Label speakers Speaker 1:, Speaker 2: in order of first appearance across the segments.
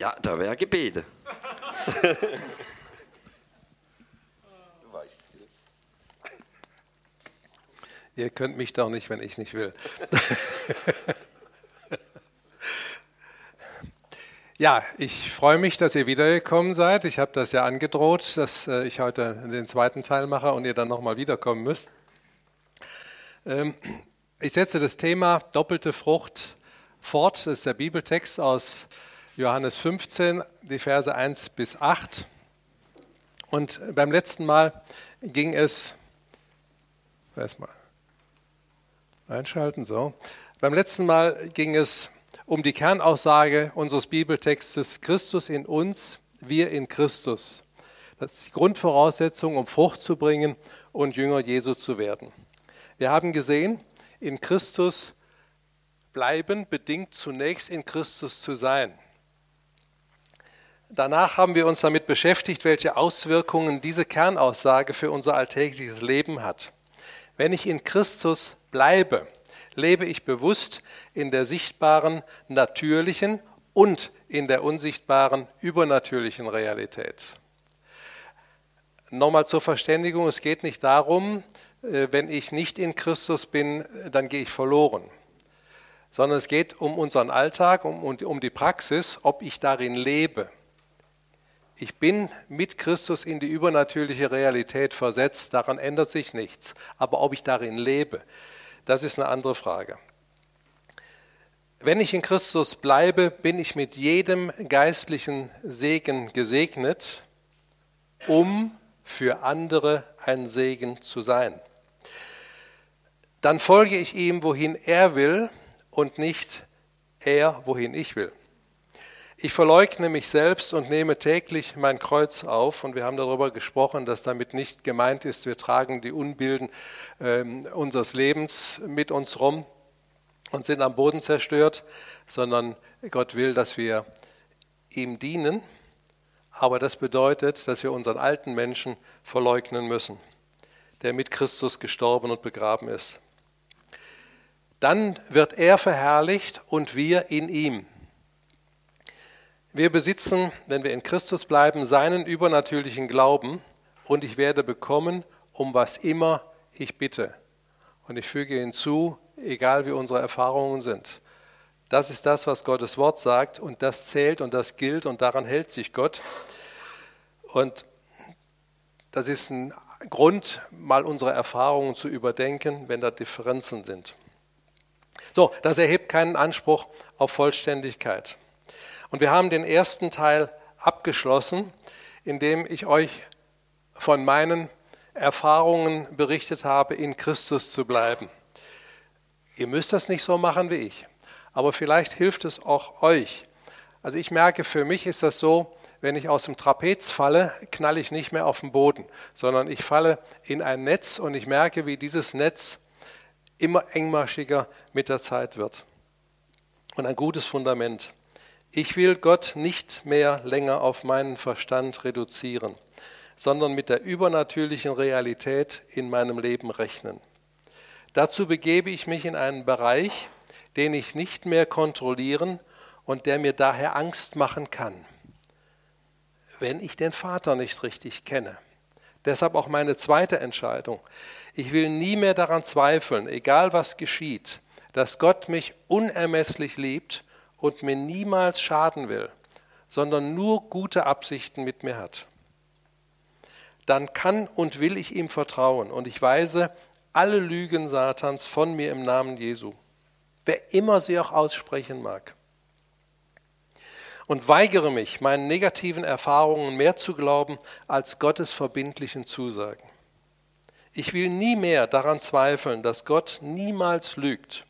Speaker 1: Ja, da wäre Gebete.
Speaker 2: Ihr könnt mich doch nicht, wenn ich nicht will. ja, ich freue mich, dass ihr wiedergekommen seid. Ich habe das ja angedroht, dass äh, ich heute den zweiten Teil mache und ihr dann nochmal wiederkommen müsst. Ähm, ich setze das Thema doppelte Frucht fort. Das ist der Bibeltext aus Johannes 15, die Verse 1 bis 8. Und beim letzten Mal ging es, erstmal einschalten, so. Beim letzten Mal ging es um die Kernaussage unseres Bibeltextes Christus in uns, wir in Christus. Das ist die Grundvoraussetzung, um Frucht zu bringen und Jünger Jesu zu werden. Wir haben gesehen, in Christus bleiben bedingt zunächst in Christus zu sein. Danach haben wir uns damit beschäftigt, welche Auswirkungen diese Kernaussage für unser alltägliches Leben hat. Wenn ich in Christus bleibe, lebe ich bewusst in der sichtbaren natürlichen und in der unsichtbaren übernatürlichen Realität. Nochmal zur Verständigung, es geht nicht darum, äh, wenn ich nicht in Christus bin, dann gehe ich verloren, sondern es geht um unseren Alltag, um, um die Praxis, ob ich darin lebe ich bin mit Christus in die übernatürliche Realität versetzt, daran ändert sich nichts. Aber ob ich darin lebe, das ist eine andere Frage. Wenn ich in Christus bleibe, bin ich mit jedem geistlichen Segen gesegnet, um für andere ein Segen zu sein. Dann folge ich ihm, wohin er will und nicht er, wohin ich will. Ich verleugne mich selbst und nehme täglich mein Kreuz auf. Und wir haben darüber gesprochen, dass damit nicht gemeint ist, wir tragen die Unbilden äh, unseres Lebens mit uns rum und sind am Boden zerstört, sondern Gott will, dass wir ihm dienen. Aber das bedeutet, dass wir unseren alten Menschen verleugnen müssen, der mit Christus gestorben und begraben ist. Dann wird er verherrlicht und wir in ihm. Wir besitzen, wenn wir in Christus bleiben, seinen übernatürlichen Glauben und ich werde bekommen, um was immer ich bitte. Und ich füge hinzu, egal wie unsere Erfahrungen sind. Das ist das, was Gottes Wort sagt und das zählt und das gilt und daran hält sich Gott. Und das ist ein Grund, mal unsere Erfahrungen zu überdenken, wenn da Differenzen sind. So, das erhebt keinen Anspruch auf Vollständigkeit. Und wir haben den ersten Teil abgeschlossen, indem ich euch von meinen Erfahrungen berichtet habe, in Christus zu bleiben. Ihr müsst das nicht so machen wie ich, aber vielleicht hilft es auch euch. Also ich merke, für mich ist das so, wenn ich aus dem Trapez falle, knalle ich nicht mehr auf den Boden, sondern ich falle in ein Netz und ich merke, wie dieses Netz immer engmaschiger mit der Zeit wird. Und ein gutes Fundament. Ich will Gott nicht mehr länger auf meinen Verstand reduzieren, sondern mit der übernatürlichen Realität in meinem Leben rechnen. Dazu begebe ich mich in einen Bereich, den ich nicht mehr kontrollieren und der mir daher Angst machen kann, wenn ich den Vater nicht richtig kenne. Deshalb auch meine zweite Entscheidung. Ich will nie mehr daran zweifeln, egal was geschieht, dass Gott mich unermesslich liebt und mir niemals schaden will, sondern nur gute Absichten mit mir hat, dann kann und will ich ihm vertrauen und ich weise alle Lügen Satans von mir im Namen Jesu, wer immer sie auch aussprechen mag. Und weigere mich, meinen negativen Erfahrungen mehr zu glauben als Gottes verbindlichen Zusagen. Ich will nie mehr daran zweifeln, dass Gott niemals lügt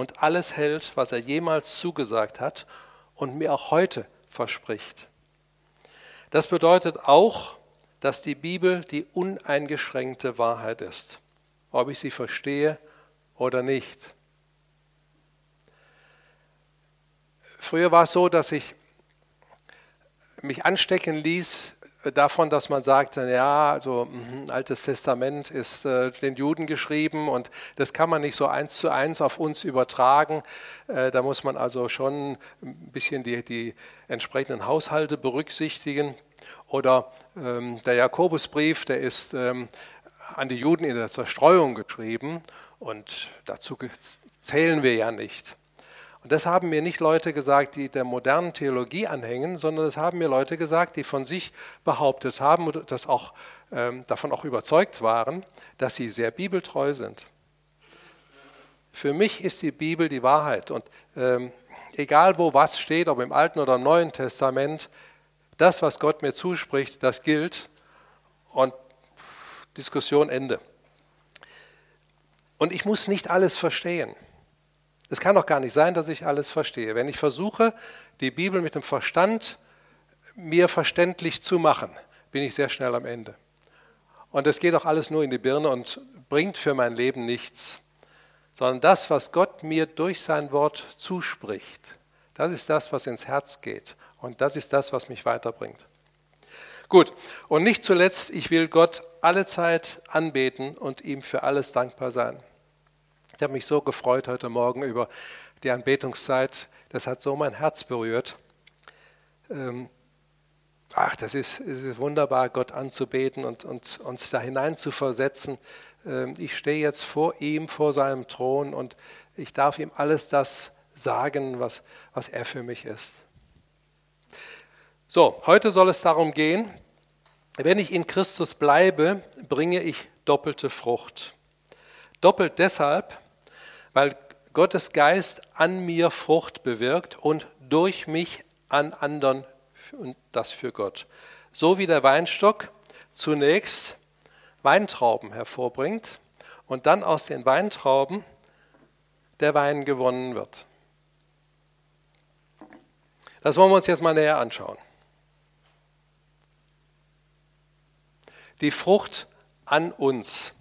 Speaker 2: und alles hält, was er jemals zugesagt hat und mir auch heute verspricht. Das bedeutet auch, dass die Bibel die uneingeschränkte Wahrheit ist, ob ich sie verstehe oder nicht. Früher war es so, dass ich mich anstecken ließ davon, dass man sagt, ja, also mhm, Altes Testament ist äh, den Juden geschrieben und das kann man nicht so eins zu eins auf uns übertragen. Äh, da muss man also schon ein bisschen die, die entsprechenden Haushalte berücksichtigen. Oder ähm, der Jakobusbrief, der ist ähm, an die Juden in der Zerstreuung geschrieben und dazu zählen wir ja nicht. Und das haben mir nicht Leute gesagt, die der modernen Theologie anhängen, sondern das haben mir Leute gesagt, die von sich behauptet haben und das auch, ähm, davon auch überzeugt waren, dass sie sehr bibeltreu sind. Für mich ist die Bibel die Wahrheit und ähm, egal wo was steht, ob im Alten oder im Neuen Testament, das, was Gott mir zuspricht, das gilt und Diskussion Ende. Und ich muss nicht alles verstehen. Es kann doch gar nicht sein, dass ich alles verstehe. Wenn ich versuche, die Bibel mit dem Verstand mir verständlich zu machen, bin ich sehr schnell am Ende. Und es geht doch alles nur in die Birne und bringt für mein Leben nichts, sondern das, was Gott mir durch sein Wort zuspricht, das ist das, was ins Herz geht und das ist das, was mich weiterbringt. Gut, und nicht zuletzt, ich will Gott alle Zeit anbeten und ihm für alles dankbar sein. Ich habe mich so gefreut heute Morgen über die Anbetungszeit. Das hat so mein Herz berührt. Ähm, ach, das ist, ist wunderbar, Gott anzubeten und, und uns da hinein zu versetzen. Ähm, ich stehe jetzt vor ihm, vor seinem Thron und ich darf ihm alles das sagen, was, was er für mich ist. So, heute soll es darum gehen, wenn ich in Christus bleibe, bringe ich doppelte Frucht. Doppelt deshalb, weil Gottes Geist an mir Frucht bewirkt und durch mich an anderen und das für Gott. So wie der Weinstock zunächst Weintrauben hervorbringt und dann aus den Weintrauben der Wein gewonnen wird. Das wollen wir uns jetzt mal näher anschauen. Die Frucht an uns.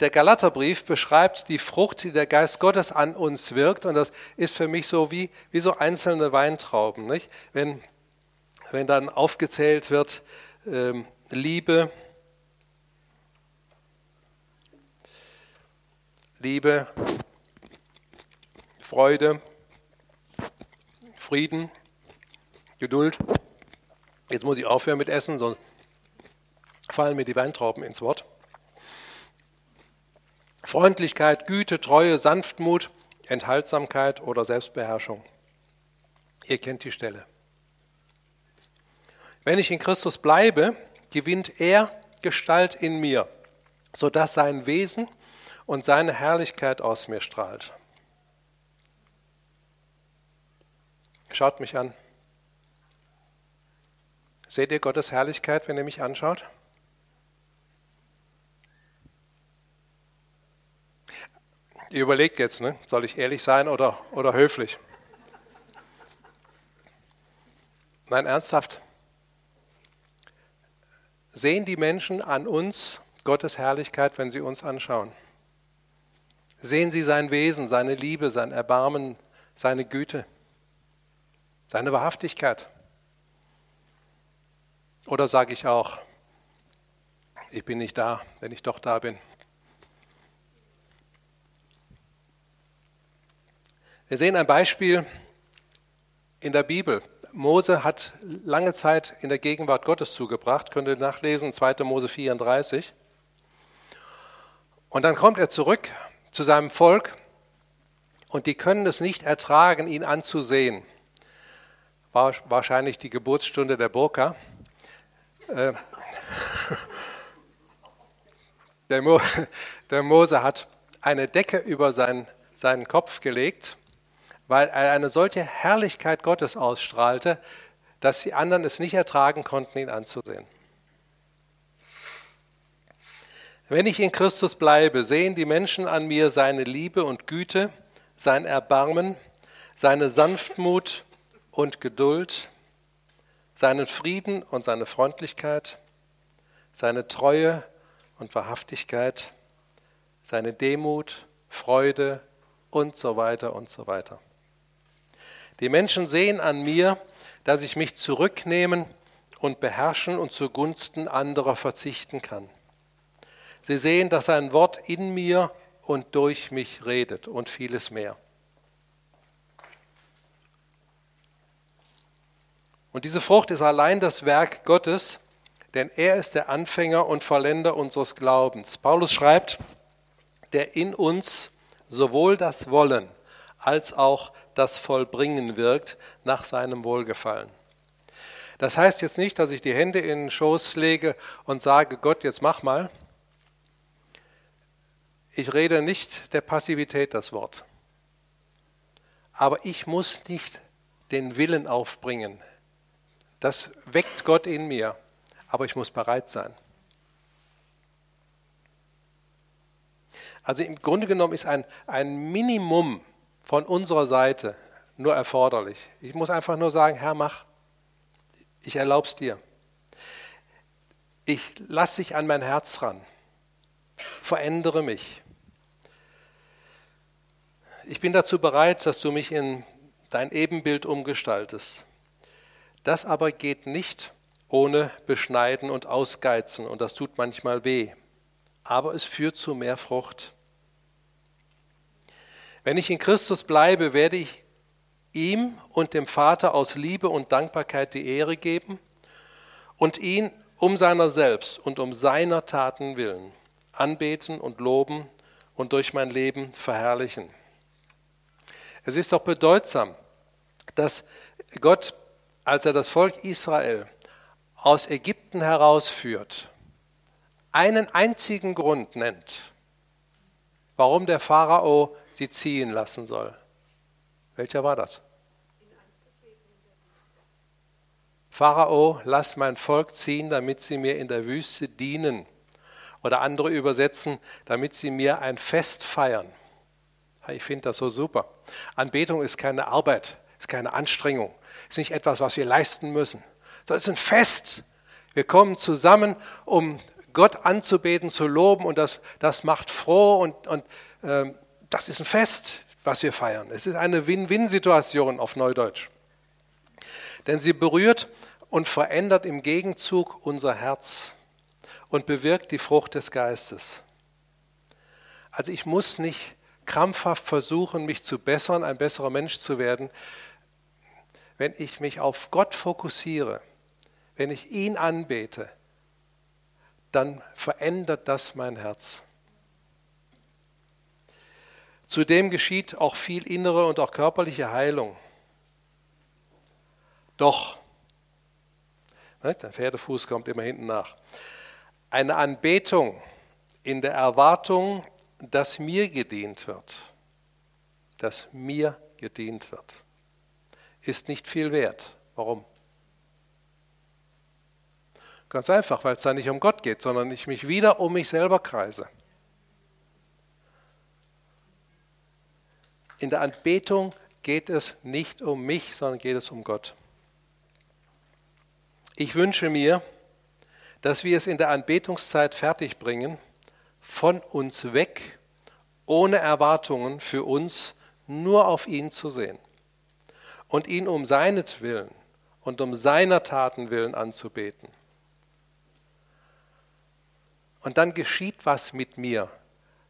Speaker 2: Der Galaterbrief beschreibt die Frucht, die der Geist Gottes an uns wirkt. Und das ist für mich so wie, wie so einzelne Weintrauben. Nicht? Wenn, wenn dann aufgezählt wird, ähm, Liebe, Liebe, Freude, Frieden, Geduld. Jetzt muss ich aufhören mit Essen, sonst fallen mir die Weintrauben ins Wort. Freundlichkeit, Güte, Treue, Sanftmut, Enthaltsamkeit oder Selbstbeherrschung. Ihr kennt die Stelle. Wenn ich in Christus bleibe, gewinnt er Gestalt in mir, sodass sein Wesen und seine Herrlichkeit aus mir strahlt. Schaut mich an. Seht ihr Gottes Herrlichkeit, wenn ihr mich anschaut? Ihr überlegt jetzt, ne? soll ich ehrlich sein oder, oder höflich? Nein, ernsthaft. Sehen die Menschen an uns Gottes Herrlichkeit, wenn sie uns anschauen? Sehen sie sein Wesen, seine Liebe, sein Erbarmen, seine Güte, seine Wahrhaftigkeit? Oder sage ich auch, ich bin nicht da, wenn ich doch da bin? Wir sehen ein Beispiel in der Bibel. Mose hat lange Zeit in der Gegenwart Gottes zugebracht, könnt ihr nachlesen, 2. Mose 34. Und dann kommt er zurück zu seinem Volk und die können es nicht ertragen, ihn anzusehen. War wahrscheinlich die Geburtsstunde der Burka. Äh, der, Mo, der Mose hat eine Decke über seinen, seinen Kopf gelegt weil er eine solche Herrlichkeit Gottes ausstrahlte, dass die anderen es nicht ertragen konnten, ihn anzusehen. Wenn ich in Christus bleibe, sehen die Menschen an mir seine Liebe und Güte, sein Erbarmen, seine Sanftmut und Geduld, seinen Frieden und seine Freundlichkeit, seine Treue und Wahrhaftigkeit, seine Demut, Freude und so weiter und so weiter. Die Menschen sehen an mir, dass ich mich zurücknehmen und beherrschen und zugunsten anderer verzichten kann. Sie sehen, dass sein Wort in mir und durch mich redet und vieles mehr. Und diese Frucht ist allein das Werk Gottes, denn er ist der Anfänger und Vollender unseres Glaubens. Paulus schreibt, der in uns sowohl das Wollen als auch das Vollbringen wirkt nach seinem Wohlgefallen. Das heißt jetzt nicht, dass ich die Hände in den Schoß lege und sage, Gott, jetzt mach mal. Ich rede nicht der Passivität das Wort. Aber ich muss nicht den Willen aufbringen. Das weckt Gott in mir. Aber ich muss bereit sein. Also im Grunde genommen ist ein, ein Minimum von unserer Seite nur erforderlich. Ich muss einfach nur sagen, Herr, mach. Ich erlaube es dir. Ich lasse dich an mein Herz ran. Verändere mich. Ich bin dazu bereit, dass du mich in dein Ebenbild umgestaltest. Das aber geht nicht ohne Beschneiden und Ausgeizen und das tut manchmal weh. Aber es führt zu mehr Frucht. Wenn ich in Christus bleibe, werde ich ihm und dem Vater aus Liebe und Dankbarkeit die Ehre geben und ihn um seiner selbst und um seiner Taten willen anbeten und loben und durch mein Leben verherrlichen. Es ist doch bedeutsam, dass Gott, als er das Volk Israel aus Ägypten herausführt, einen einzigen Grund nennt, warum der Pharao sie ziehen lassen soll. Welcher war das? Pharao, lass mein Volk ziehen, damit sie mir in der Wüste dienen. Oder andere übersetzen, damit sie mir ein Fest feiern. Ich finde das so super. Anbetung ist keine Arbeit, ist keine Anstrengung, ist nicht etwas, was wir leisten müssen, sondern es ist ein Fest. Wir kommen zusammen, um Gott anzubeten, zu loben und das, das macht froh und, und ähm, das ist ein Fest was wir feiern. Es ist eine Win-Win-Situation auf Neudeutsch. Denn sie berührt und verändert im Gegenzug unser Herz und bewirkt die Frucht des Geistes. Also ich muss nicht krampfhaft versuchen, mich zu bessern, ein besserer Mensch zu werden. Wenn ich mich auf Gott fokussiere, wenn ich ihn anbete, dann verändert das mein Herz. Zudem geschieht auch viel innere und auch körperliche Heilung. Doch, ne, der Pferdefuß kommt immer hinten nach, eine Anbetung in der Erwartung, dass mir gedient wird, dass mir gedient wird, ist nicht viel wert. Warum? Ganz einfach, weil es da nicht um Gott geht, sondern ich mich wieder um mich selber kreise. In der Anbetung geht es nicht um mich, sondern geht es um Gott. Ich wünsche mir, dass wir es in der Anbetungszeit fertigbringen, von uns weg, ohne Erwartungen für uns, nur auf ihn zu sehen und ihn um seinetwillen und um seiner Taten willen anzubeten. Und dann geschieht was mit mir.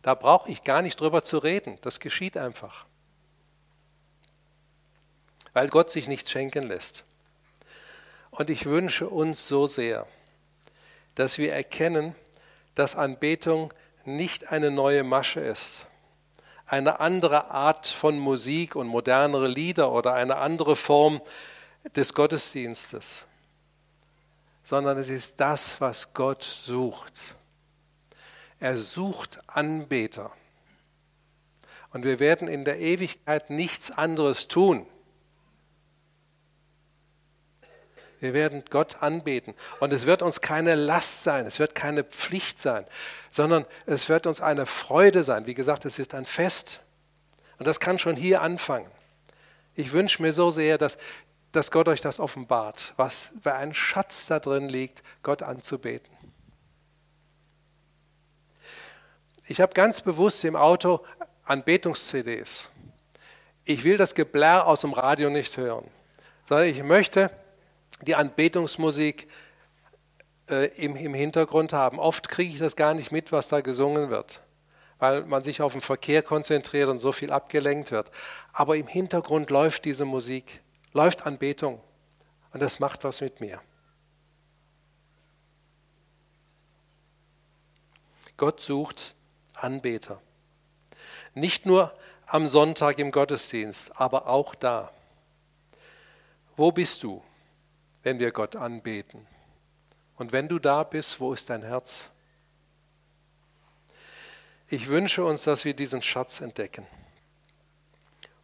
Speaker 2: Da brauche ich gar nicht drüber zu reden. Das geschieht einfach weil Gott sich nichts schenken lässt. Und ich wünsche uns so sehr, dass wir erkennen, dass Anbetung nicht eine neue Masche ist, eine andere Art von Musik und modernere Lieder oder eine andere Form des Gottesdienstes, sondern es ist das, was Gott sucht. Er sucht Anbeter. Und wir werden in der Ewigkeit nichts anderes tun, Wir werden Gott anbeten. Und es wird uns keine Last sein, es wird keine Pflicht sein, sondern es wird uns eine Freude sein. Wie gesagt, es ist ein Fest. Und das kann schon hier anfangen. Ich wünsche mir so sehr, dass, dass Gott euch das offenbart, was bei einem Schatz da drin liegt, Gott anzubeten. Ich habe ganz bewusst im Auto Anbetungs-CDs. Ich will das Geblär aus dem Radio nicht hören, sondern ich möchte, die Anbetungsmusik äh, im, im Hintergrund haben. Oft kriege ich das gar nicht mit, was da gesungen wird, weil man sich auf den Verkehr konzentriert und so viel abgelenkt wird. Aber im Hintergrund läuft diese Musik, läuft Anbetung und das macht was mit mir. Gott sucht Anbeter. Nicht nur am Sonntag im Gottesdienst, aber auch da. Wo bist du, wenn wir Gott anbeten? Und wenn du da bist, wo ist dein Herz? Ich wünsche uns, dass wir diesen Schatz entdecken.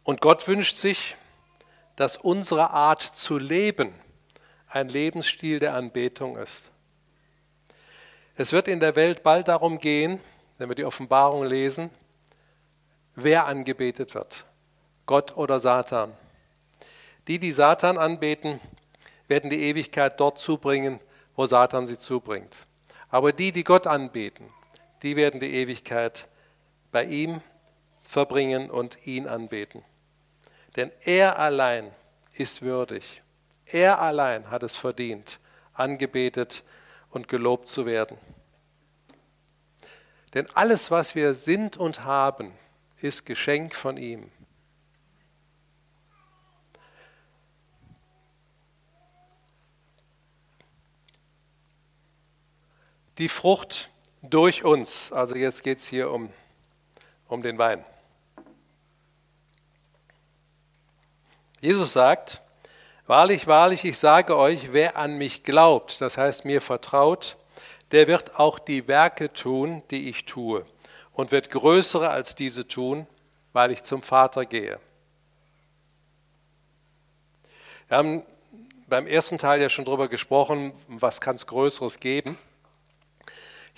Speaker 2: Und Gott wünscht sich, dass unsere Art zu leben ein Lebensstil der Anbetung ist. Es wird in der Welt bald darum gehen, wenn wir die Offenbarung lesen, wer angebetet wird, Gott oder Satan. Die, die Satan anbeten, werden die Ewigkeit dort zubringen, wo Satan sie zubringt. Aber die, die Gott anbeten, die werden die Ewigkeit bei ihm verbringen und ihn anbeten. Denn er allein ist würdig. Er allein hat es verdient, angebetet und gelobt zu werden. Denn alles, was wir sind und haben, ist Geschenk von ihm. Die Frucht durch uns. Also jetzt geht es hier um, um den Wein. Jesus sagt, wahrlich, wahrlich, ich sage euch, wer an mich glaubt, das heißt mir vertraut, der wird auch die Werke tun, die ich tue, und wird größere als diese tun, weil ich zum Vater gehe. Wir haben beim ersten Teil ja schon darüber gesprochen, was kann es Größeres geben.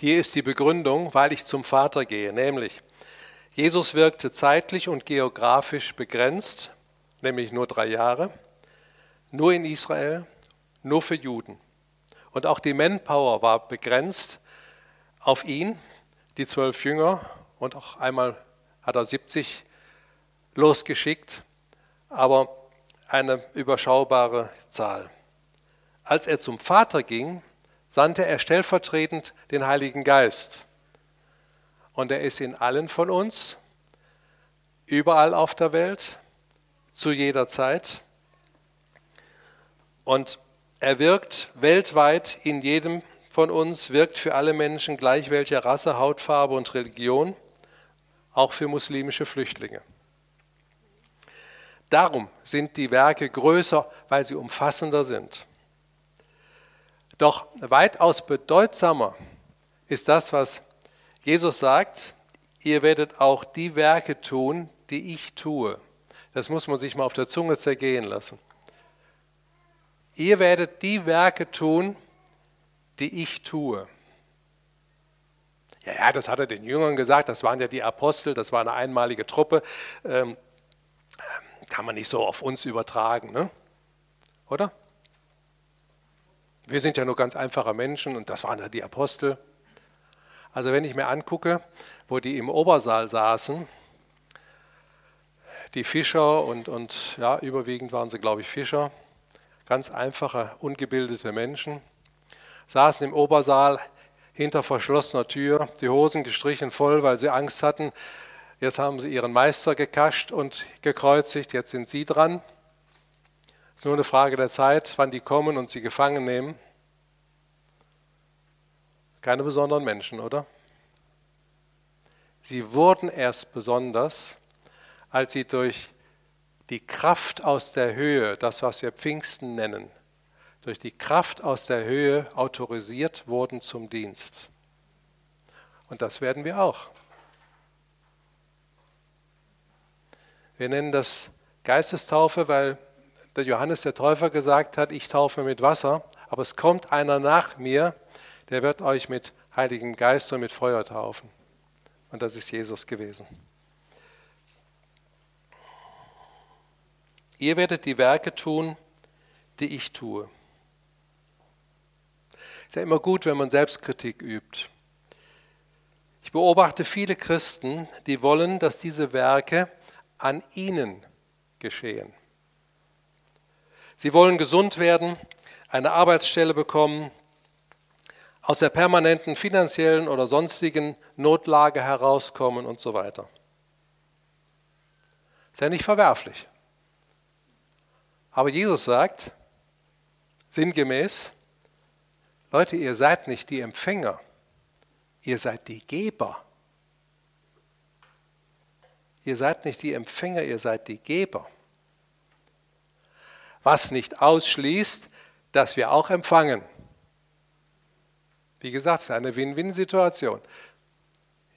Speaker 2: Hier ist die Begründung, weil ich zum Vater gehe, nämlich Jesus wirkte zeitlich und geografisch begrenzt, nämlich nur drei Jahre, nur in Israel, nur für Juden. Und auch die Manpower war begrenzt auf ihn, die zwölf Jünger, und auch einmal hat er 70 losgeschickt, aber eine überschaubare Zahl. Als er zum Vater ging, sandte er stellvertretend den Heiligen Geist. Und er ist in allen von uns, überall auf der Welt, zu jeder Zeit. Und er wirkt weltweit in jedem von uns, wirkt für alle Menschen gleich welcher Rasse, Hautfarbe und Religion, auch für muslimische Flüchtlinge. Darum sind die Werke größer, weil sie umfassender sind. Doch weitaus bedeutsamer ist das, was Jesus sagt, ihr werdet auch die Werke tun, die ich tue. Das muss man sich mal auf der Zunge zergehen lassen. Ihr werdet die Werke tun, die ich tue. Ja, ja, das hat er den Jüngern gesagt, das waren ja die Apostel, das war eine einmalige Truppe. Ähm, kann man nicht so auf uns übertragen, ne? oder? Wir sind ja nur ganz einfache Menschen und das waren ja die Apostel. Also wenn ich mir angucke, wo die im Obersaal saßen, die Fischer und, und ja, überwiegend waren sie, glaube ich, Fischer, ganz einfache, ungebildete Menschen, saßen im Obersaal hinter verschlossener Tür, die Hosen gestrichen voll, weil sie Angst hatten. Jetzt haben sie ihren Meister gekascht und gekreuzigt, jetzt sind sie dran. Es ist nur eine Frage der Zeit, wann die kommen und sie gefangen nehmen. Keine besonderen Menschen, oder? Sie wurden erst besonders, als sie durch die Kraft aus der Höhe, das was wir Pfingsten nennen, durch die Kraft aus der Höhe autorisiert wurden zum Dienst. Und das werden wir auch. Wir nennen das Geistestaufe, weil der Johannes der Täufer gesagt hat, ich taufe mit Wasser, aber es kommt einer nach mir, der wird euch mit Heiligem Geist und mit Feuer taufen. Und das ist Jesus gewesen. Ihr werdet die Werke tun, die ich tue. Es ist ja immer gut, wenn man Selbstkritik übt. Ich beobachte viele Christen, die wollen, dass diese Werke an ihnen geschehen. Sie wollen gesund werden, eine Arbeitsstelle bekommen, aus der permanenten finanziellen oder sonstigen Notlage herauskommen und so weiter. Ist ja nicht verwerflich. Aber Jesus sagt, sinngemäß, Leute, ihr seid nicht die Empfänger, ihr seid die Geber. Ihr seid nicht die Empfänger, ihr seid die Geber. Was nicht ausschließt, dass wir auch empfangen. Wie gesagt, eine Win-Win-Situation.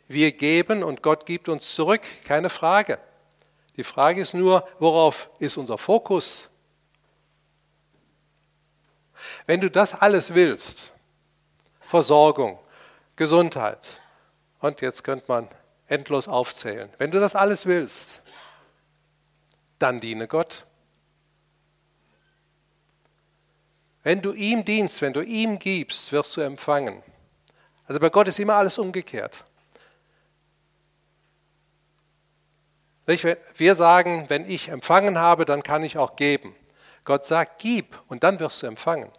Speaker 2: Wir geben und Gott gibt uns zurück, keine Frage. Die Frage ist nur, worauf ist unser Fokus? Wenn du das alles willst, Versorgung, Gesundheit, und jetzt könnte man endlos aufzählen, wenn du das alles willst, dann diene Gott. Wenn du ihm dienst, wenn du ihm gibst, wirst du empfangen. Also bei Gott ist immer alles umgekehrt. Wir sagen, wenn ich empfangen habe, dann kann ich auch geben. Gott sagt, gib und dann wirst du empfangen.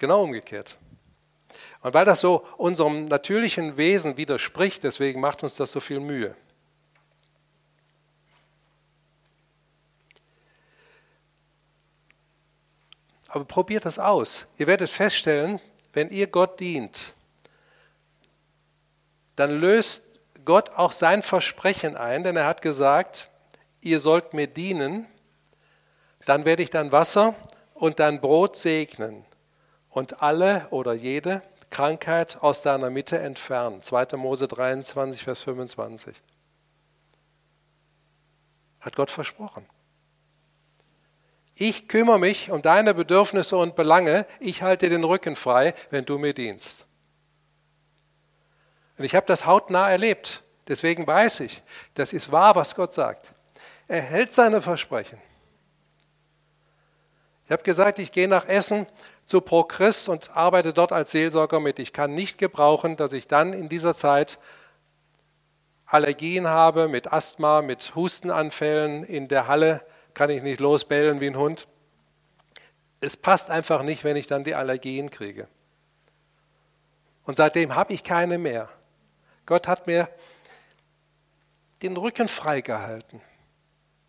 Speaker 2: Genau umgekehrt. Und weil das so unserem natürlichen Wesen widerspricht, deswegen macht uns das so viel Mühe. Aber probiert das aus. Ihr werdet feststellen, wenn ihr Gott dient, dann löst Gott auch sein Versprechen ein, denn er hat gesagt, ihr sollt mir dienen, dann werde ich dein Wasser und dein Brot segnen und alle oder jede Krankheit aus deiner Mitte entfernen. 2. Mose 23, Vers 25. Hat Gott versprochen. Ich kümmere mich um deine Bedürfnisse und Belange. Ich halte den Rücken frei, wenn du mir dienst. Und ich habe das hautnah erlebt. Deswegen weiß ich, das ist wahr, was Gott sagt. Er hält seine Versprechen. Ich habe gesagt, ich gehe nach Essen zu Pro Christ und arbeite dort als Seelsorger mit. Ich kann nicht gebrauchen, dass ich dann in dieser Zeit Allergien habe mit Asthma, mit Hustenanfällen in der Halle kann ich nicht losbellen wie ein Hund. Es passt einfach nicht, wenn ich dann die Allergien kriege. Und seitdem habe ich keine mehr. Gott hat mir den Rücken freigehalten,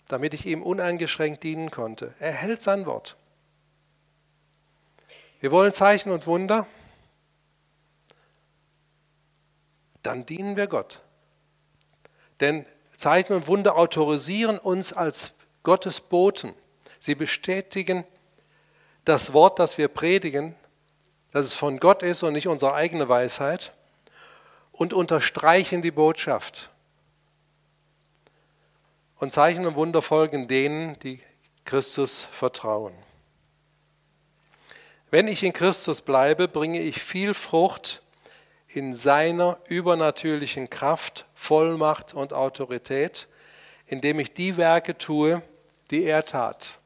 Speaker 2: damit ich ihm uneingeschränkt dienen konnte. Er hält sein Wort. Wir wollen Zeichen und Wunder, dann dienen wir Gott. Denn Zeichen und Wunder autorisieren uns als Gottes Boten. Sie bestätigen das Wort, das wir predigen, dass es von Gott ist und nicht unsere eigene Weisheit und unterstreichen die Botschaft. Und Zeichen und Wunder folgen denen, die Christus vertrauen. Wenn ich in Christus bleibe, bringe ich viel Frucht in seiner übernatürlichen Kraft, Vollmacht und Autorität, indem ich die Werke tue, die er tat.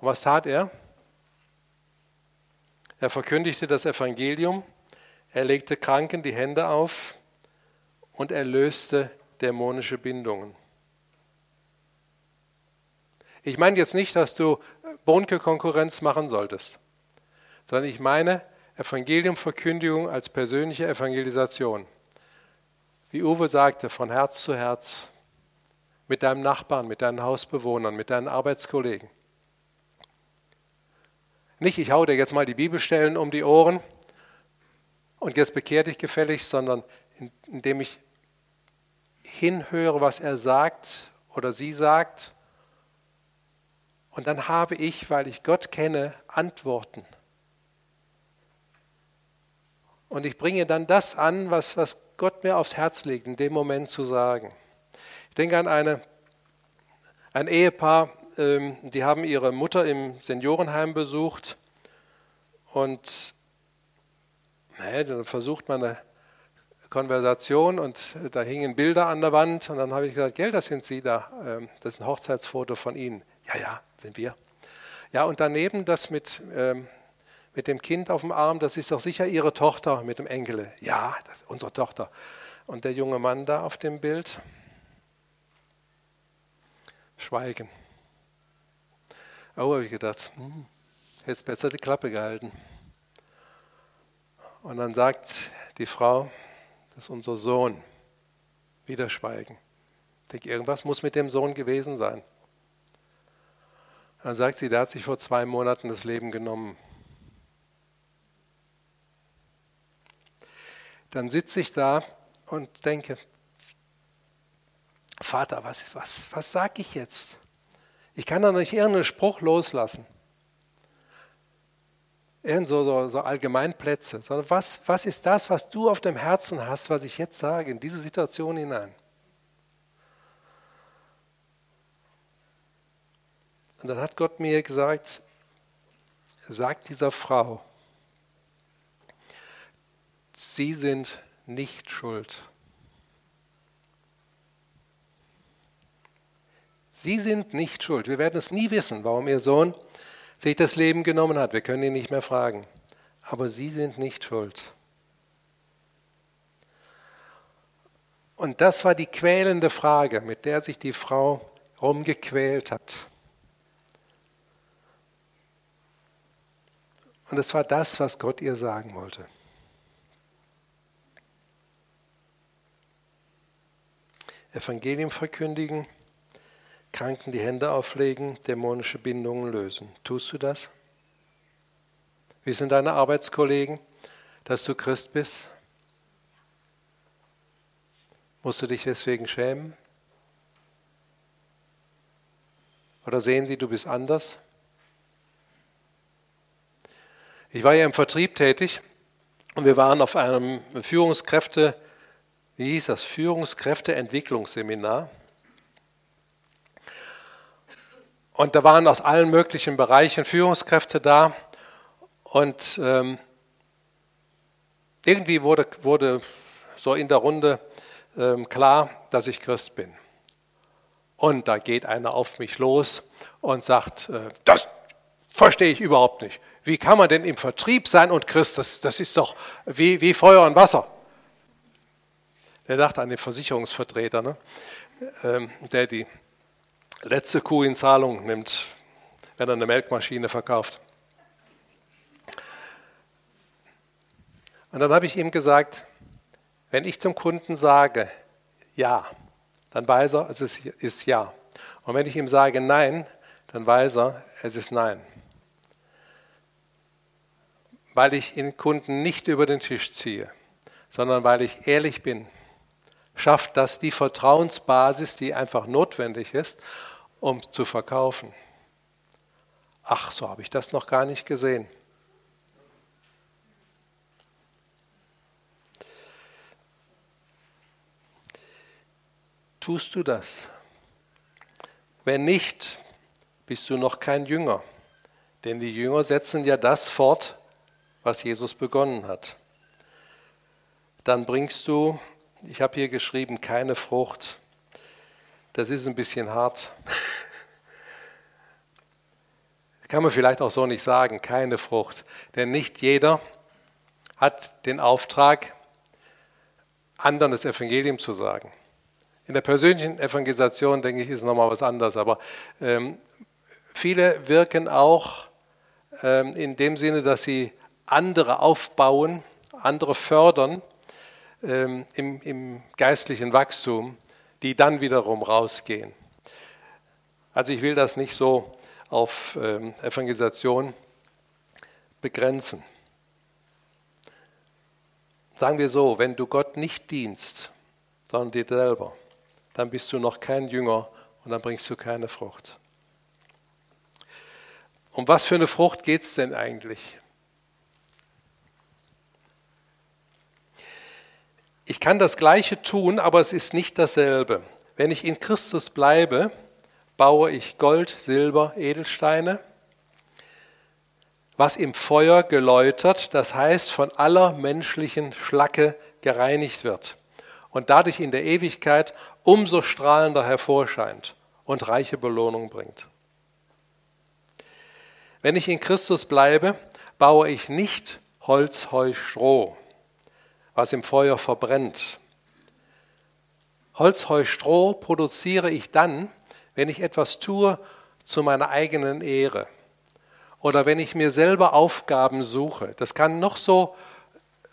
Speaker 2: Und was tat er? Er verkündigte das Evangelium, er legte Kranken die Hände auf und er löste dämonische Bindungen. Ich meine jetzt nicht, dass du Bonke-Konkurrenz machen solltest, sondern ich meine Evangeliumverkündigung als persönliche Evangelisation. Wie Uwe sagte, von Herz zu Herz, mit deinem Nachbarn, mit deinen Hausbewohnern, mit deinen Arbeitskollegen. Nicht, ich hau dir jetzt mal die Bibelstellen um die Ohren und jetzt bekehr dich gefälligst, sondern indem ich hinhöre, was er sagt oder sie sagt. Und dann habe ich, weil ich Gott kenne, Antworten. Und ich bringe dann das an, was, was Gott mir aufs Herz legt, in dem Moment zu sagen. Denke an eine, ein Ehepaar, ähm, die haben ihre Mutter im Seniorenheim besucht und naja, dann versucht man eine Konversation und da hingen Bilder an der Wand und dann habe ich gesagt, Gell, das sind Sie da, ähm, das ist ein Hochzeitsfoto von Ihnen. Ja, ja, sind wir. Ja, und daneben das mit, ähm, mit dem Kind auf dem Arm, das ist doch sicher Ihre Tochter mit dem Enkel. Ja, das ist unsere Tochter. Und der junge Mann da auf dem Bild, Schweigen. Oh, habe ich gedacht, hm, hätte besser die Klappe gehalten. Und dann sagt die Frau, das ist unser Sohn. Wieder schweigen. Ich denke, irgendwas muss mit dem Sohn gewesen sein. Dann sagt sie, der hat sich vor zwei Monaten das Leben genommen. Dann sitze ich da und denke, Vater, was, was, was sage ich jetzt? Ich kann doch nicht irgendeinen Spruch loslassen. Irgend so, so, so Allgemeinplätze. Sondern was, was ist das, was du auf dem Herzen hast, was ich jetzt sage, in diese Situation hinein? Und dann hat Gott mir gesagt, sag dieser Frau, sie sind nicht schuld. Sie sind nicht schuld. Wir werden es nie wissen, warum Ihr Sohn sich das Leben genommen hat. Wir können ihn nicht mehr fragen. Aber Sie sind nicht schuld. Und das war die quälende Frage, mit der sich die Frau rumgequält hat. Und es war das, was Gott ihr sagen wollte. Evangelium verkündigen, Kranken die Hände auflegen, dämonische Bindungen lösen. Tust du das? Wie sind deine Arbeitskollegen, dass du Christ bist? Musst du dich deswegen schämen? Oder sehen sie, du bist anders? Ich war ja im Vertrieb tätig und wir waren auf einem Führungskräfte, wie hieß das, Führungskräfteentwicklungsseminar. Und da waren aus allen möglichen Bereichen Führungskräfte da. Und ähm, irgendwie wurde, wurde so in der Runde ähm, klar, dass ich Christ bin. Und da geht einer auf mich los und sagt, äh, das verstehe ich überhaupt nicht. Wie kann man denn im Vertrieb sein und Christ? Das, das ist doch wie, wie Feuer und Wasser. Der dachte an den Versicherungsvertreter, ne? ähm, der die letzte Kuh in Zahlung nimmt, wenn er eine Melkmaschine verkauft. Und dann habe ich ihm gesagt, wenn ich zum Kunden sage, ja, dann weiß er, es ist ja. Und wenn ich ihm sage nein, dann weiß er, es ist nein. Weil ich den Kunden nicht über den Tisch ziehe, sondern weil ich ehrlich bin, schafft das die Vertrauensbasis, die einfach notwendig ist um zu verkaufen. Ach, so habe ich das noch gar nicht gesehen. Tust du das? Wenn nicht, bist du noch kein Jünger. Denn die Jünger setzen ja das fort, was Jesus begonnen hat. Dann bringst du, ich habe hier geschrieben, keine Frucht. Das ist ein bisschen hart. Kann man vielleicht auch so nicht sagen, keine Frucht. Denn nicht jeder hat den Auftrag, anderen das Evangelium zu sagen. In der persönlichen Evangelisation, denke ich, ist nochmal was anderes. Aber ähm, viele wirken auch ähm, in dem Sinne, dass sie andere aufbauen, andere fördern ähm, im, im geistlichen Wachstum die dann wiederum rausgehen. Also ich will das nicht so auf ähm, Evangelisation begrenzen. Sagen wir so, wenn du Gott nicht dienst, sondern dir selber, dann bist du noch kein Jünger und dann bringst du keine Frucht. Um was für eine Frucht geht es denn eigentlich? Ich kann das Gleiche tun, aber es ist nicht dasselbe. Wenn ich in Christus bleibe, baue ich Gold, Silber, Edelsteine, was im Feuer geläutert, das heißt von aller menschlichen Schlacke gereinigt wird und dadurch in der Ewigkeit umso strahlender hervorscheint und reiche Belohnung bringt. Wenn ich in Christus bleibe, baue ich nicht Holz, Heu, Stroh, was im Feuer verbrennt. Holz, Heu, Stroh produziere ich dann, wenn ich etwas tue zu meiner eigenen Ehre. Oder wenn ich mir selber Aufgaben suche, das kann noch so,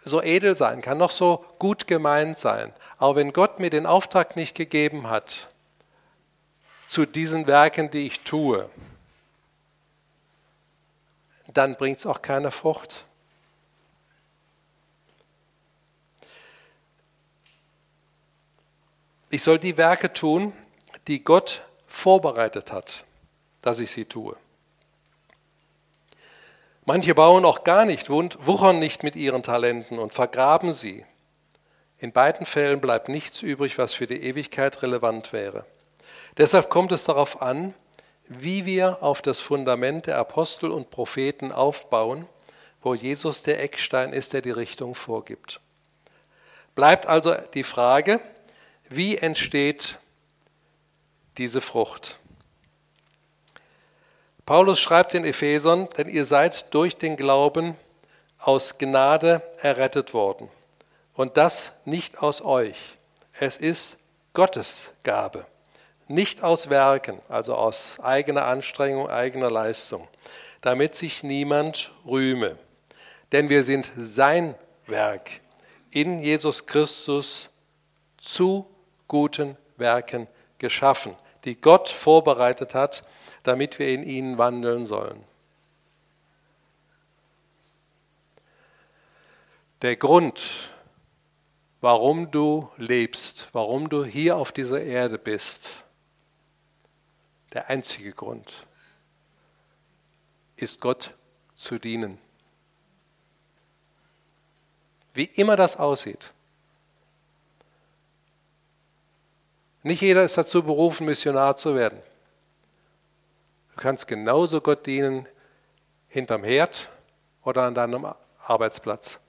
Speaker 2: so edel sein, kann noch so gut gemeint sein. Aber wenn Gott mir den Auftrag nicht gegeben hat, zu diesen Werken, die ich tue, dann bringt es auch keine Frucht. Ich soll die Werke tun, die Gott vorbereitet hat, dass ich sie tue. Manche bauen auch gar nicht, wuchern nicht mit ihren Talenten und vergraben sie. In beiden Fällen bleibt nichts übrig, was für die Ewigkeit relevant wäre. Deshalb kommt es darauf an, wie wir auf das Fundament der Apostel und Propheten aufbauen, wo Jesus der Eckstein ist, der die Richtung vorgibt. Bleibt also die Frage, wie entsteht diese Frucht? Paulus schreibt den Ephesern, denn ihr seid durch den Glauben aus Gnade errettet worden. Und das nicht aus euch. Es ist Gottes Gabe. Nicht aus Werken, also aus eigener Anstrengung, eigener Leistung, damit sich niemand rühme. Denn wir sind sein Werk in Jesus Christus zu guten Werken geschaffen, die Gott vorbereitet hat, damit wir in ihnen wandeln sollen. Der Grund, warum du lebst, warum du hier auf dieser Erde bist, der einzige Grund, ist Gott zu dienen. Wie immer das aussieht. Nicht jeder ist dazu berufen, Missionar zu werden. Du kannst genauso Gott dienen hinterm Herd oder an deinem Arbeitsplatz.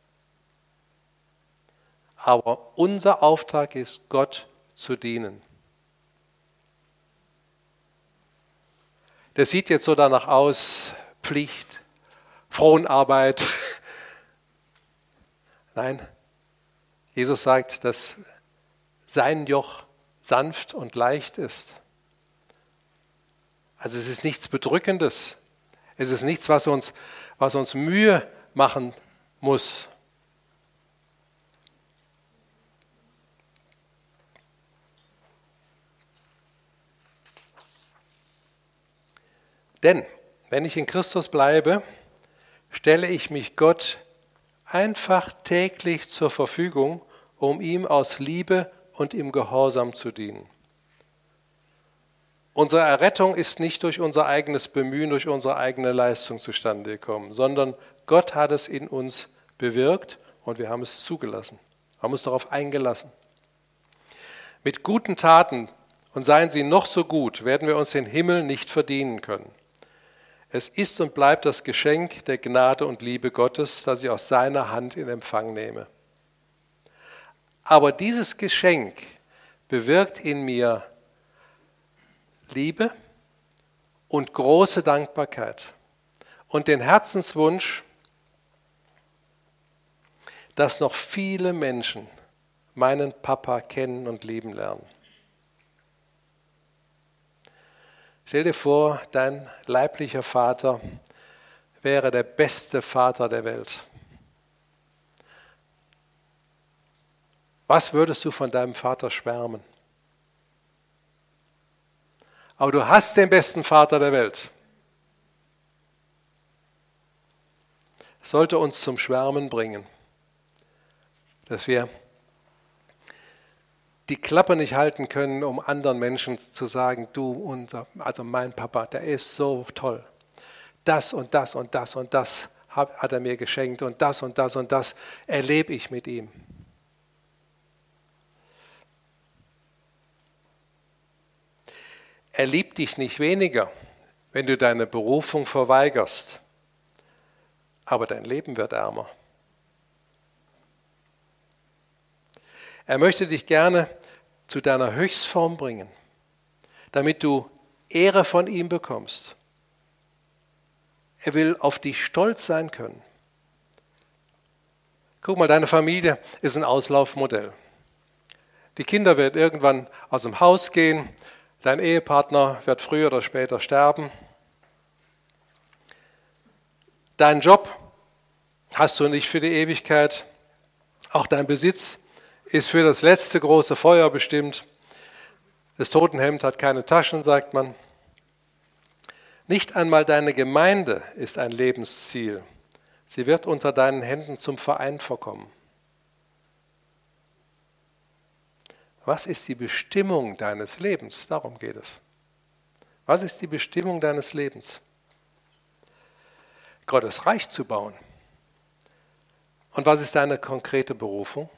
Speaker 2: Aber unser Auftrag ist, Gott zu dienen. Das sieht jetzt so danach aus, Pflicht, Fronarbeit. Nein, Jesus sagt, dass sein Joch sanft und leicht ist. Also es ist nichts Bedrückendes. Es ist nichts, was uns, was uns Mühe machen muss. Denn wenn ich in Christus bleibe, stelle ich mich Gott einfach täglich zur Verfügung, um ihm aus Liebe und im Gehorsam zu dienen. Unsere Errettung ist nicht durch unser eigenes Bemühen, durch unsere eigene Leistung zustande gekommen, sondern Gott hat es in uns bewirkt und wir haben es zugelassen, haben uns darauf eingelassen. Mit guten Taten, und seien sie noch so gut, werden wir uns den Himmel nicht verdienen können. Es ist und bleibt das Geschenk der Gnade und Liebe Gottes, das ich aus seiner Hand in Empfang nehme. Aber dieses Geschenk bewirkt in mir Liebe und große Dankbarkeit und den Herzenswunsch, dass noch viele Menschen meinen Papa kennen und lieben lernen. Stell dir vor, dein leiblicher Vater wäre der beste Vater der Welt. Was würdest du von deinem Vater schwärmen? Aber du hast den besten Vater der Welt. Das sollte uns zum Schwärmen bringen, dass wir die Klappe nicht halten können, um anderen Menschen zu sagen, du, unser, also mein Papa, der ist so toll. Das und das und das und das hat er mir geschenkt und das und das und das erlebe ich mit ihm. Er liebt dich nicht weniger, wenn du deine Berufung verweigerst, aber dein Leben wird ärmer. Er möchte dich gerne zu deiner Höchstform bringen, damit du Ehre von ihm bekommst. Er will auf dich stolz sein können. Guck mal, deine Familie ist ein Auslaufmodell. Die Kinder werden irgendwann aus dem Haus gehen, Dein Ehepartner wird früher oder später sterben. Dein Job hast du nicht für die Ewigkeit. Auch dein Besitz ist für das letzte große Feuer bestimmt. Das Totenhemd hat keine Taschen, sagt man. Nicht einmal deine Gemeinde ist ein Lebensziel. Sie wird unter deinen Händen zum Verein verkommen. Was ist die Bestimmung deines Lebens? Darum geht es. Was ist die Bestimmung deines Lebens? Gottes Reich zu bauen. Und was ist deine konkrete Berufung?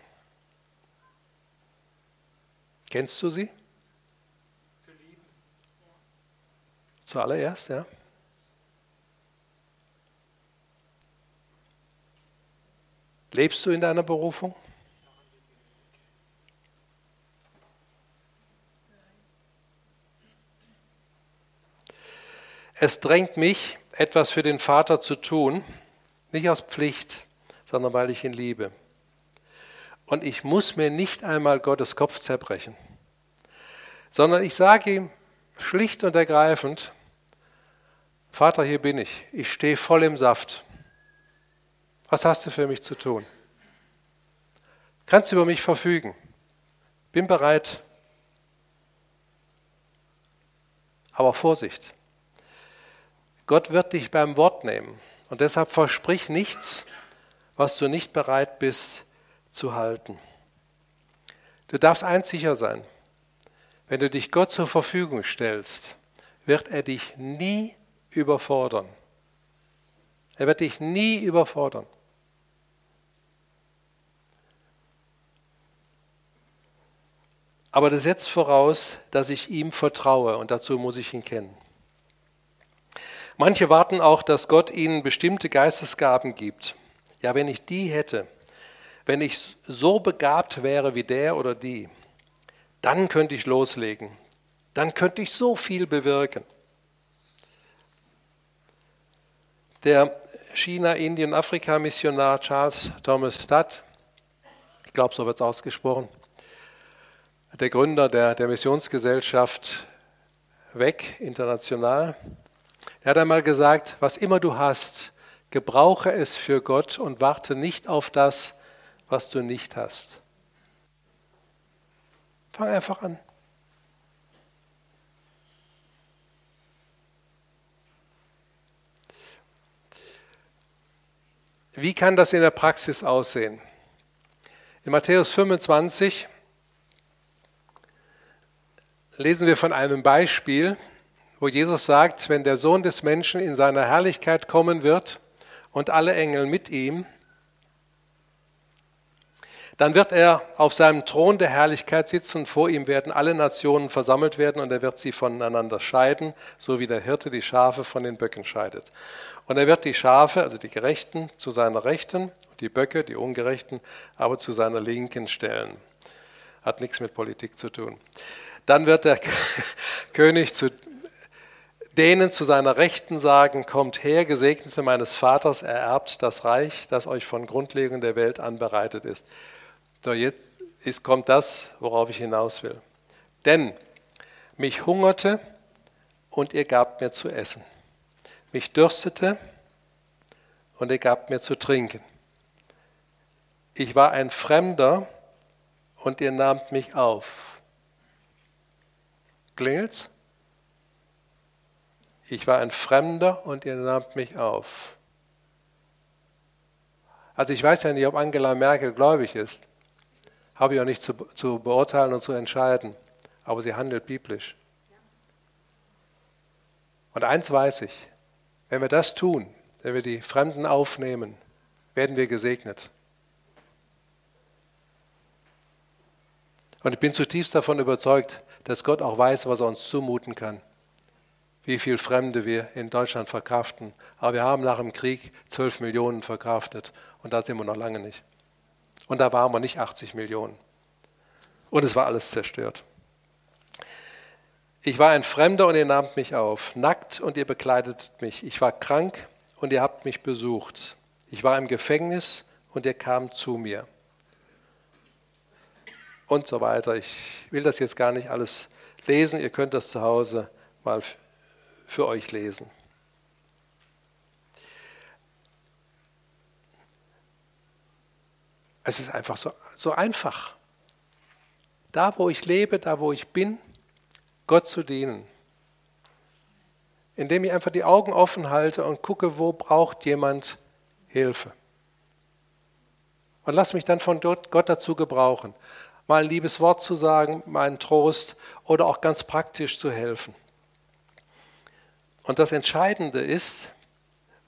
Speaker 2: Kennst du sie? Zu lieben. Zuallererst, ja. Lebst du in deiner Berufung? Es drängt mich, etwas für den Vater zu tun, nicht aus Pflicht, sondern weil ich ihn liebe. Und ich muss mir nicht einmal Gottes Kopf zerbrechen, sondern ich sage ihm schlicht und ergreifend, Vater, hier bin ich, ich stehe voll im Saft. Was hast du für mich zu tun? Kannst du über mich verfügen? Bin bereit. Aber Vorsicht. Gott wird dich beim Wort nehmen. Und deshalb versprich nichts, was du nicht bereit bist zu halten. Du darfst eins sicher sein. Wenn du dich Gott zur Verfügung stellst, wird er dich nie überfordern. Er wird dich nie überfordern. Aber das setzt voraus, dass ich ihm vertraue und dazu muss ich ihn kennen. Manche warten auch, dass Gott ihnen bestimmte Geistesgaben gibt. Ja, wenn ich die hätte, wenn ich so begabt wäre wie der oder die, dann könnte ich loslegen. Dann könnte ich so viel bewirken. Der China-Indien-Afrika-Missionar Charles Thomas Studd, ich glaube, so wird es ausgesprochen, der Gründer der, der Missionsgesellschaft WEC international, er hat einmal gesagt, was immer du hast, gebrauche es für Gott und warte nicht auf das, was du nicht hast. Fang einfach an. Wie kann das in der Praxis aussehen? In Matthäus 25 lesen wir von einem Beispiel, wo Jesus sagt, wenn der Sohn des Menschen in seiner Herrlichkeit kommen wird und alle Engel mit ihm, dann wird er auf seinem Thron der Herrlichkeit sitzen und vor ihm werden alle Nationen versammelt werden und er wird sie voneinander scheiden, so wie der Hirte die Schafe von den Böcken scheidet. Und er wird die Schafe, also die Gerechten, zu seiner Rechten, die Böcke, die Ungerechten, aber zu seiner Linken stellen. Hat nichts mit Politik zu tun. Dann wird der König zu denen zu seiner Rechten sagen, kommt her, Gesegnete meines Vaters, ererbt das Reich, das euch von Grundlegung der Welt anbereitet ist. So, jetzt ist, kommt das, worauf ich hinaus will. Denn mich hungerte und ihr gabt mir zu essen. Mich dürstete und ihr gabt mir zu trinken. Ich war ein Fremder und ihr nahmt mich auf. Klingelt's? Ich war ein Fremder und ihr nahmt mich auf. Also ich weiß ja nicht, ob Angela Merkel gläubig ist. Habe ich auch nicht zu, zu beurteilen und zu entscheiden. Aber sie handelt biblisch. Und eins weiß ich, wenn wir das tun, wenn wir die Fremden aufnehmen, werden wir gesegnet. Und ich bin zutiefst davon überzeugt, dass Gott auch weiß, was er uns zumuten kann wie viele Fremde wir in Deutschland verkraften. Aber wir haben nach dem Krieg 12 Millionen verkraftet und da sind wir noch lange nicht. Und da waren wir nicht 80 Millionen. Und es war alles zerstört. Ich war ein Fremder und ihr nahmt mich auf, nackt und ihr bekleidet mich. Ich war krank und ihr habt mich besucht. Ich war im Gefängnis und ihr kamt zu mir. Und so weiter. Ich will das jetzt gar nicht alles lesen. Ihr könnt das zu Hause mal für euch lesen. Es ist einfach so, so einfach. Da, wo ich lebe, da, wo ich bin, Gott zu dienen. Indem ich einfach die Augen offen halte und gucke, wo braucht jemand Hilfe. Und lass mich dann von Gott dazu gebrauchen, mal ein liebes Wort zu sagen, meinen Trost oder auch ganz praktisch zu helfen. Und das Entscheidende ist,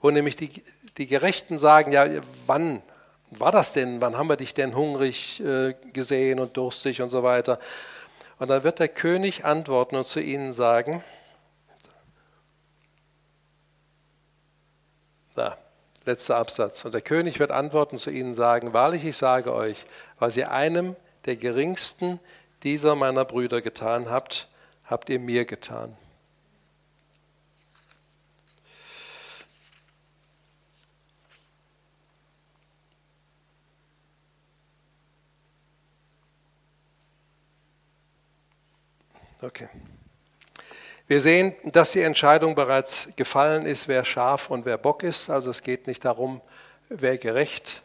Speaker 2: wo nämlich die, die Gerechten sagen, ja, wann war das denn? Wann haben wir dich denn hungrig äh, gesehen und durstig und so weiter? Und dann wird der König antworten und zu ihnen sagen, da, letzter Absatz. Und der König wird antworten zu ihnen sagen, wahrlich ich sage euch, was ihr einem der geringsten dieser meiner Brüder getan habt, habt ihr mir getan. Okay. Wir sehen, dass die Entscheidung bereits gefallen ist, wer Schaf und wer Bock ist. Also es geht nicht darum, wer gerecht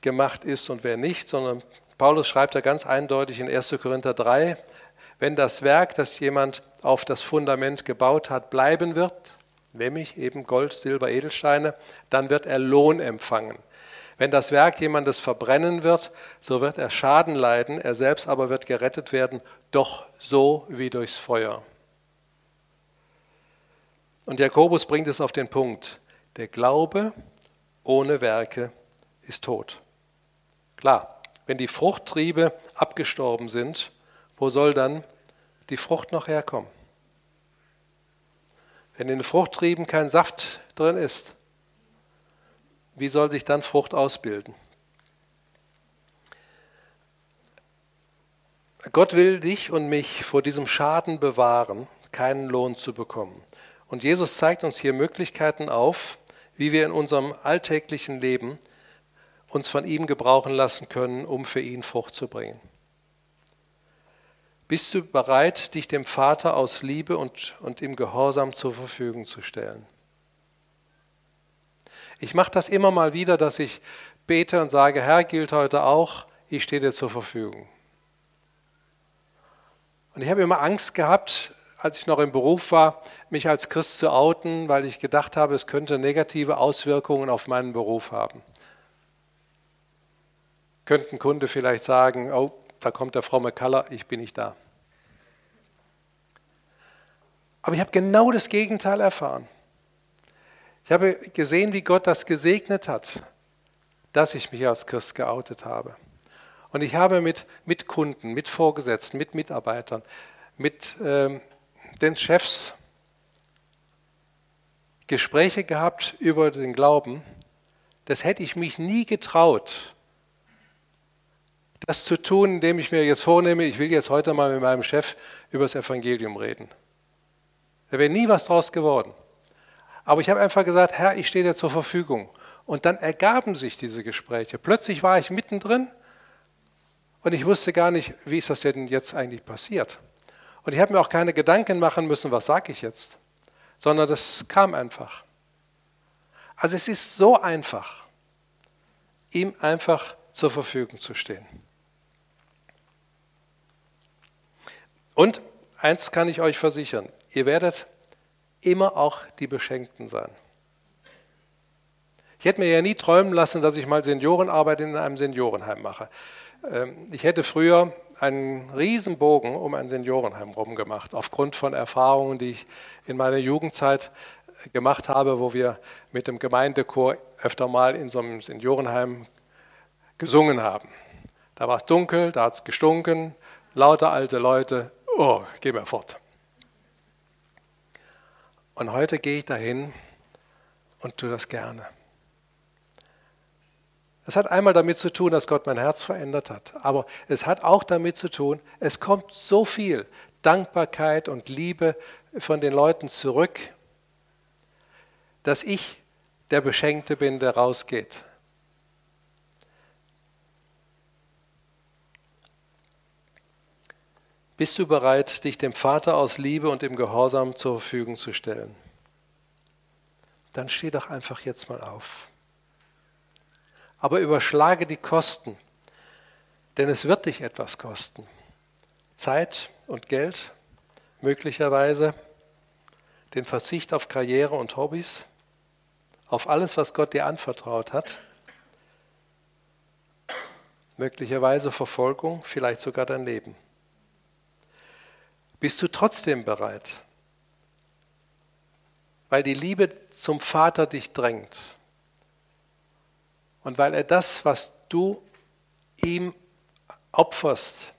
Speaker 2: gemacht ist und wer nicht, sondern Paulus schreibt da ganz eindeutig in 1. Korinther 3, wenn das Werk, das jemand auf das Fundament gebaut hat, bleiben wird, nämlich eben Gold, Silber, Edelsteine, dann wird er Lohn empfangen. Wenn das Werk jemandes verbrennen wird, so wird er Schaden leiden, er selbst aber wird gerettet werden, doch so wie durchs Feuer. Und Jakobus bringt es auf den Punkt, der Glaube ohne Werke ist tot. Klar, wenn die Fruchttriebe abgestorben sind, wo soll dann die Frucht noch herkommen? Wenn in den Fruchttrieben kein Saft drin ist, wie soll sich dann Frucht ausbilden? Gott will dich und mich vor diesem Schaden bewahren, keinen Lohn zu bekommen. Und Jesus zeigt uns hier Möglichkeiten auf, wie wir in unserem alltäglichen Leben uns von ihm gebrauchen lassen können, um für ihn Frucht zu bringen. Bist du bereit, dich dem Vater aus Liebe und, und im Gehorsam zur Verfügung zu stellen? Ich mache das immer mal wieder, dass ich bete und sage, Herr, gilt heute auch, ich stehe dir zur Verfügung. Und ich habe immer Angst gehabt, als ich noch im Beruf war, mich als Christ zu outen, weil ich gedacht habe, es könnte negative Auswirkungen auf meinen Beruf haben. Könnte ein Kunde vielleicht sagen, oh, da kommt der fromme Kaller, ich bin nicht da. Aber ich habe genau das Gegenteil erfahren. Ich habe gesehen, wie Gott das gesegnet hat, dass ich mich als Christ geoutet habe. Und ich habe mit, mit Kunden, mit Vorgesetzten, mit Mitarbeitern, mit ähm, den Chefs Gespräche gehabt über den Glauben. Das hätte ich mich nie getraut, das zu tun, indem ich mir jetzt vornehme, ich will jetzt heute mal mit meinem Chef über das Evangelium reden. Da wäre nie was draus geworden. Aber ich habe einfach gesagt, Herr, ich stehe dir zur Verfügung. Und dann ergaben sich diese Gespräche. Plötzlich war ich mittendrin und ich wusste gar nicht, wie ist das denn jetzt eigentlich passiert. Und ich habe mir auch keine Gedanken machen müssen, was sage ich jetzt, sondern das kam einfach. Also es ist so einfach, ihm einfach zur Verfügung zu stehen. Und eins kann ich euch versichern, ihr werdet immer auch die Beschenkten sein. Ich hätte mir ja nie träumen lassen, dass ich mal Seniorenarbeit in einem Seniorenheim mache. Ähm, ich hätte früher einen Riesenbogen um ein Seniorenheim rum gemacht, aufgrund von Erfahrungen, die ich in meiner Jugendzeit gemacht habe, wo wir mit dem Gemeindechor öfter mal in so einem Seniorenheim gesungen haben. Da war es dunkel, da hat es gestunken, lauter alte Leute, oh, geh mir fort. Und heute gehe ich dahin und tue das gerne. Es hat einmal damit zu tun, dass Gott mein Herz verändert hat, aber es hat auch damit zu tun, es kommt so viel Dankbarkeit und Liebe von den Leuten zurück, dass ich der Beschenkte bin, der rausgeht. Bist du bereit, dich dem Vater aus Liebe und im Gehorsam zur Verfügung zu stellen? Dann steh doch einfach jetzt mal auf. Aber überschlage die Kosten, denn es wird dich etwas kosten. Zeit und Geld, möglicherweise den Verzicht auf Karriere und Hobbys, auf alles, was Gott dir anvertraut hat, möglicherweise Verfolgung, vielleicht sogar dein Leben. Bist du trotzdem bereit, weil die Liebe zum Vater dich drängt und weil er das, was du ihm opferst,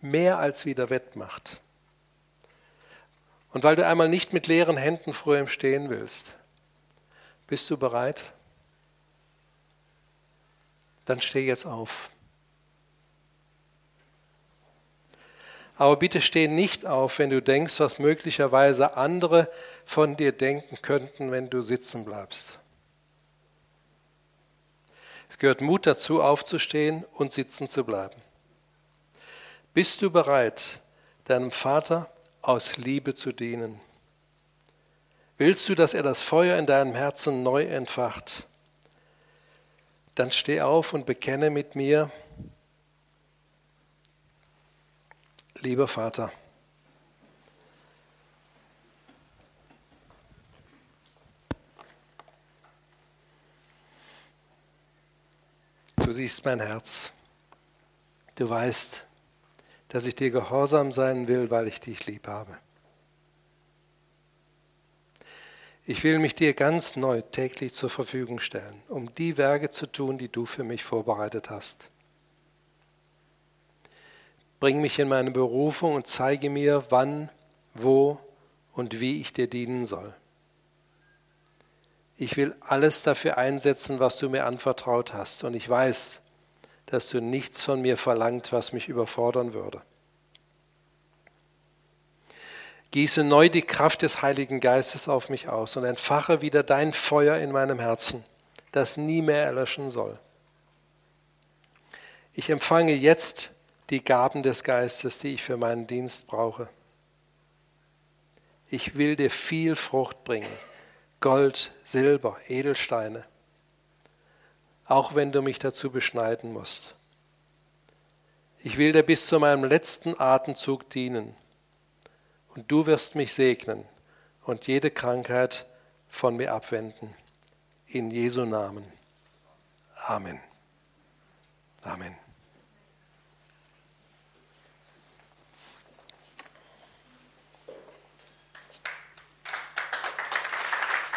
Speaker 2: mehr als wieder wettmacht. Und weil du einmal nicht mit leeren Händen vor ihm stehen willst, bist du bereit? Dann steh jetzt auf. Aber bitte steh nicht auf, wenn du denkst, was möglicherweise andere von dir denken könnten, wenn du sitzen bleibst. Es gehört Mut dazu, aufzustehen und sitzen zu bleiben. Bist du bereit, deinem Vater aus Liebe zu dienen? Willst du, dass er das Feuer in deinem Herzen neu entfacht? Dann steh auf und bekenne mit mir, lieber Vater, du siehst mein Herz. Du weißt, dass ich dir gehorsam sein will, weil ich dich lieb habe. Ich will mich dir ganz neu täglich zur Verfügung stellen, um die Werke zu tun, die du für mich vorbereitet hast. Bring mich in meine Berufung und zeige mir, wann, wo und wie ich dir dienen soll. Ich will alles dafür einsetzen, was du mir anvertraut hast, und ich weiß, dass du nichts von mir verlangt, was mich überfordern würde. Gieße neu die Kraft des Heiligen Geistes auf mich aus und entfache wieder dein Feuer in meinem Herzen, das nie mehr erlöschen soll. Ich empfange jetzt die Gaben des Geistes, die ich für meinen Dienst brauche. Ich will dir viel Frucht bringen, Gold, Silber, Edelsteine auch wenn du mich dazu beschneiden musst. Ich will dir bis zu meinem letzten Atemzug dienen und du wirst mich segnen und jede Krankheit von mir abwenden. In Jesu Namen. Amen. Amen.